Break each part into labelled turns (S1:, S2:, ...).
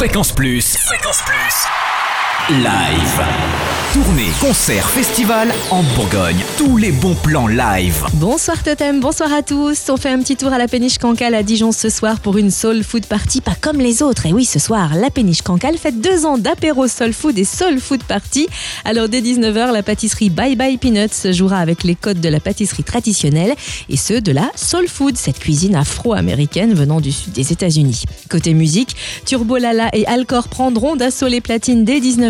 S1: Fréquence Plus. Fréquence Plus. Live. Tournée, concert, festival en Bourgogne. Tous les bons plans live.
S2: Bonsoir Totem, bonsoir à tous. On fait un petit tour à la péniche Cancale à Dijon ce soir pour une soul food party pas comme les autres. Et oui, ce soir, la péniche Cancale fête deux ans d'apéro soul food et soul food party. Alors dès 19h, la pâtisserie Bye Bye Peanuts jouera avec les codes de la pâtisserie traditionnelle et ceux de la soul food, cette cuisine afro-américaine venant du sud des États-Unis. Côté musique, Turbo Lala et Alcor prendront d'assaut les platines dès 19h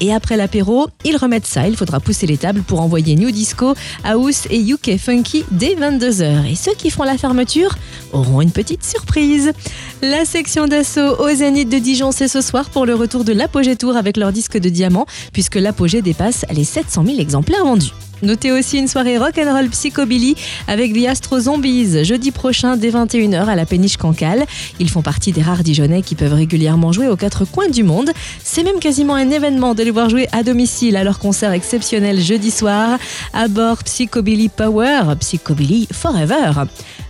S2: et après l'apéro, ils remettent ça. Il faudra pousser les tables pour envoyer New Disco, House et UK Funky dès 22h. Et ceux qui font la fermeture auront une petite surprise. La section d'assaut au Zénith de Dijon, c'est ce soir pour le retour de l'Apogée Tour avec leur disque de diamant, puisque l'Apogée dépasse les 700 000 exemplaires vendus. Notez aussi une soirée rock'n'roll psychobilly avec The Astro Zombies jeudi prochain dès 21h à la péniche Cancale. Ils font partie des rares Dijonnais qui peuvent régulièrement jouer aux quatre coins du monde. C'est même quasiment un événement de les voir jouer à domicile à leur concert exceptionnel jeudi soir à bord Psychobilly Power, Psychobilly Forever.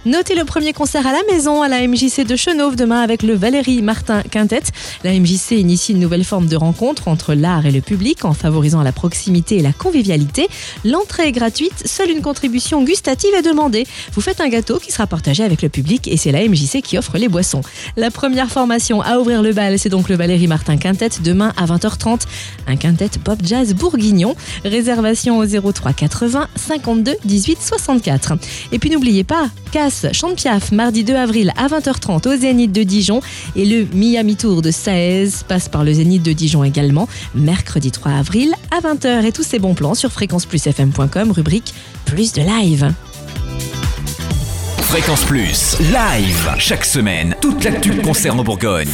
S2: Notez le premier concert à la maison à la MJC de Chenauve demain avec le Valérie Martin Quintet. La MJC initie une nouvelle forme de rencontre entre l'art et le public en favorisant la proximité et la convivialité. L'entrée est gratuite, seule une contribution gustative est demandée. Vous faites un gâteau qui sera partagé avec le public et c'est la MJC qui offre les boissons. La première formation à ouvrir le bal, c'est donc le Valérie Martin Quintet demain à 20h30. Un quintet pop jazz bourguignon. Réservation au 03 80 52 18 64. Et puis n'oubliez pas, Casse chante Piaf mardi 2 avril à 20h30 au Zénith de Dijon et le Miami Tour de Saez passe par le Zénith de Dijon également mercredi 3 avril à 20h et tous ces bons plans sur fréquenceplusfm.com rubrique plus de live.
S1: Fréquence Plus, live. Chaque semaine, toute l'actu concerne en Bourgogne.